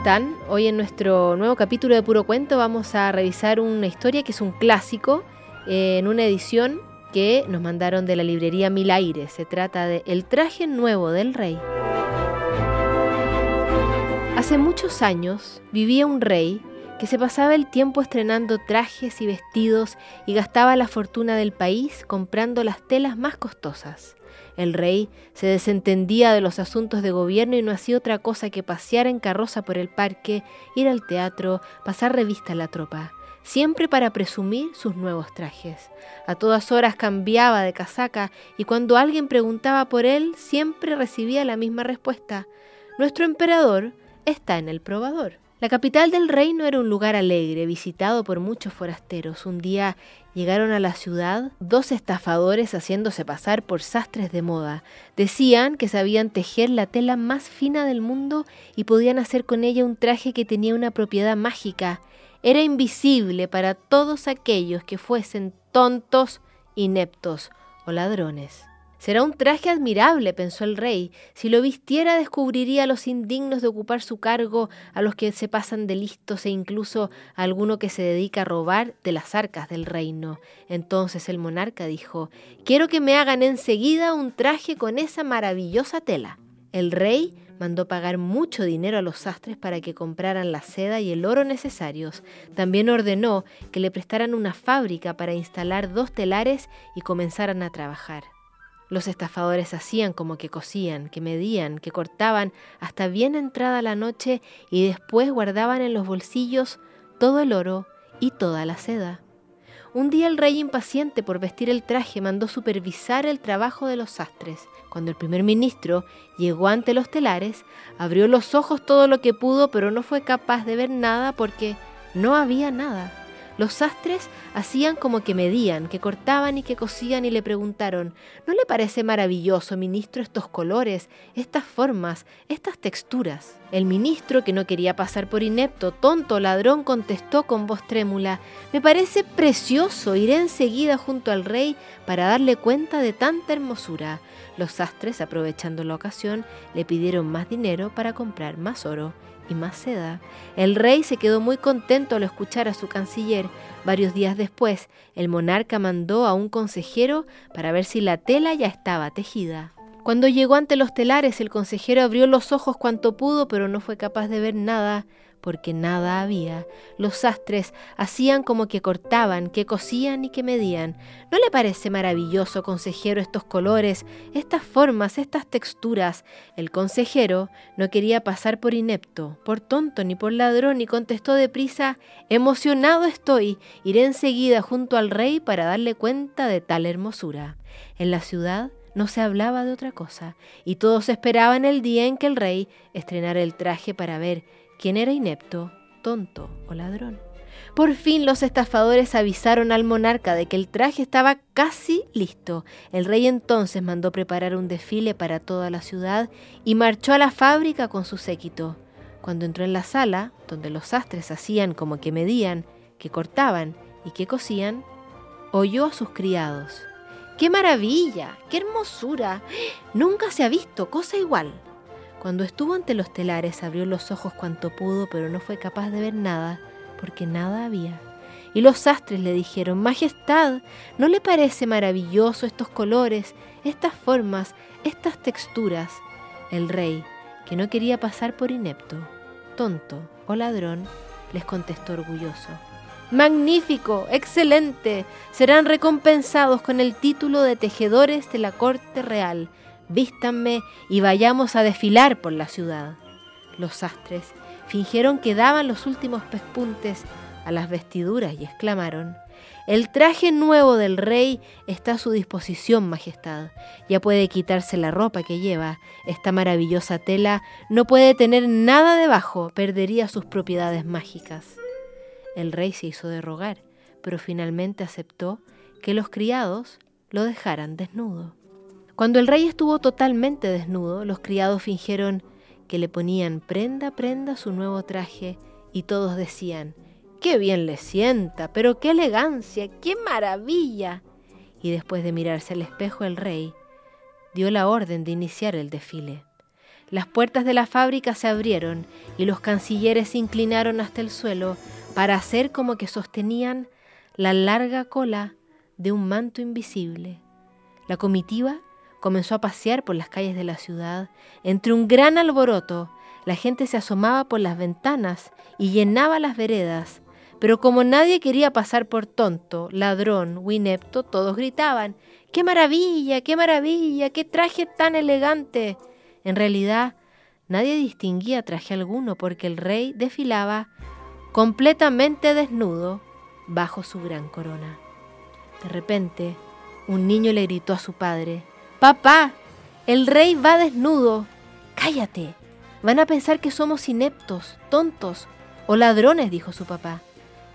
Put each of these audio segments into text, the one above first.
están? Hoy en nuestro nuevo capítulo de Puro Cuento vamos a revisar una historia que es un clásico eh, en una edición que nos mandaron de la librería Mil Aires. Se trata de El traje nuevo del rey. Hace muchos años vivía un rey que se pasaba el tiempo estrenando trajes y vestidos y gastaba la fortuna del país comprando las telas más costosas. El rey se desentendía de los asuntos de gobierno y no hacía otra cosa que pasear en carroza por el parque, ir al teatro, pasar revista a la tropa, siempre para presumir sus nuevos trajes. A todas horas cambiaba de casaca y cuando alguien preguntaba por él siempre recibía la misma respuesta. Nuestro emperador está en el probador. La capital del reino era un lugar alegre, visitado por muchos forasteros. Un día llegaron a la ciudad dos estafadores haciéndose pasar por sastres de moda. Decían que sabían tejer la tela más fina del mundo y podían hacer con ella un traje que tenía una propiedad mágica. Era invisible para todos aquellos que fuesen tontos, ineptos o ladrones. Será un traje admirable, pensó el rey. Si lo vistiera descubriría a los indignos de ocupar su cargo, a los que se pasan de listos e incluso a alguno que se dedica a robar de las arcas del reino. Entonces el monarca dijo, quiero que me hagan enseguida un traje con esa maravillosa tela. El rey mandó pagar mucho dinero a los sastres para que compraran la seda y el oro necesarios. También ordenó que le prestaran una fábrica para instalar dos telares y comenzaran a trabajar. Los estafadores hacían como que cosían, que medían, que cortaban hasta bien entrada la noche y después guardaban en los bolsillos todo el oro y toda la seda. Un día el rey impaciente por vestir el traje mandó supervisar el trabajo de los sastres. Cuando el primer ministro llegó ante los telares, abrió los ojos todo lo que pudo, pero no fue capaz de ver nada porque no había nada. Los sastres hacían como que medían, que cortaban y que cosían y le preguntaron, ¿no le parece maravilloso, ministro, estos colores, estas formas, estas texturas? El ministro, que no quería pasar por inepto, tonto, ladrón, contestó con voz trémula, me parece precioso, iré enseguida junto al rey para darle cuenta de tanta hermosura. Los sastres, aprovechando la ocasión, le pidieron más dinero para comprar más oro y más seda. El rey se quedó muy contento al escuchar a su canciller. Varios días después, el monarca mandó a un consejero para ver si la tela ya estaba tejida. Cuando llegó ante los telares, el consejero abrió los ojos cuanto pudo, pero no fue capaz de ver nada porque nada había. Los sastres hacían como que cortaban, que cosían y que medían. ¿No le parece maravilloso, consejero, estos colores, estas formas, estas texturas? El consejero no quería pasar por inepto, por tonto ni por ladrón y contestó deprisa, emocionado estoy, iré enseguida junto al rey para darle cuenta de tal hermosura. En la ciudad no se hablaba de otra cosa, y todos esperaban el día en que el rey estrenara el traje para ver quién era inepto, tonto o ladrón. Por fin los estafadores avisaron al monarca de que el traje estaba casi listo. El rey entonces mandó preparar un desfile para toda la ciudad y marchó a la fábrica con su séquito. Cuando entró en la sala, donde los sastres hacían como que medían, que cortaban y que cosían, oyó a sus criados. ¡Qué maravilla! ¡Qué hermosura! Nunca se ha visto cosa igual. Cuando estuvo ante los telares abrió los ojos cuanto pudo, pero no fue capaz de ver nada, porque nada había. Y los sastres le dijeron, Majestad, ¿no le parece maravilloso estos colores, estas formas, estas texturas? El rey, que no quería pasar por inepto, tonto o ladrón, les contestó orgulloso. Magnífico, excelente, serán recompensados con el título de tejedores de la corte real vístanme y vayamos a desfilar por la ciudad. Los sastres fingieron que daban los últimos pespuntes a las vestiduras y exclamaron, El traje nuevo del rey está a su disposición, Majestad. Ya puede quitarse la ropa que lleva. Esta maravillosa tela no puede tener nada debajo, perdería sus propiedades mágicas. El rey se hizo de rogar, pero finalmente aceptó que los criados lo dejaran desnudo. Cuando el rey estuvo totalmente desnudo, los criados fingieron que le ponían prenda prenda su nuevo traje y todos decían, ¡qué bien le sienta! ¡Pero qué elegancia! ¡Qué maravilla! Y después de mirarse al espejo el rey dio la orden de iniciar el desfile. Las puertas de la fábrica se abrieron y los cancilleres se inclinaron hasta el suelo para hacer como que sostenían la larga cola de un manto invisible. La comitiva comenzó a pasear por las calles de la ciudad. Entre un gran alboroto, la gente se asomaba por las ventanas y llenaba las veredas. Pero como nadie quería pasar por tonto, ladrón o inepto, todos gritaban, ¡Qué maravilla! ¡Qué maravilla! ¡Qué traje tan elegante! En realidad, nadie distinguía traje alguno porque el rey desfilaba completamente desnudo bajo su gran corona. De repente, un niño le gritó a su padre, Papá, el rey va desnudo. Cállate. Van a pensar que somos ineptos, tontos o ladrones, dijo su papá.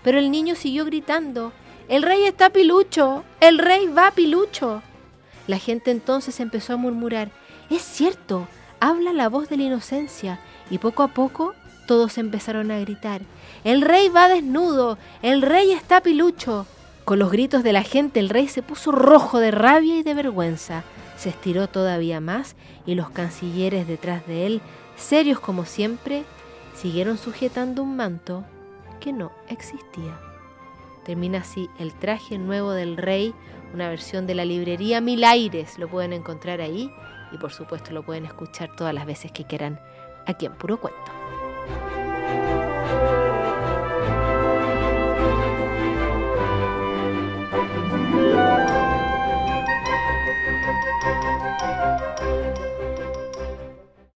Pero el niño siguió gritando, El rey está pilucho, el rey va pilucho. La gente entonces empezó a murmurar, Es cierto, habla la voz de la inocencia, y poco a poco todos empezaron a gritar, El rey va desnudo, el rey está pilucho. Con los gritos de la gente el rey se puso rojo de rabia y de vergüenza, se estiró todavía más y los cancilleres detrás de él, serios como siempre, siguieron sujetando un manto que no existía. Termina así el traje nuevo del rey, una versión de la librería Mil Aires, lo pueden encontrar ahí y por supuesto lo pueden escuchar todas las veces que quieran aquí en Puro Cuento.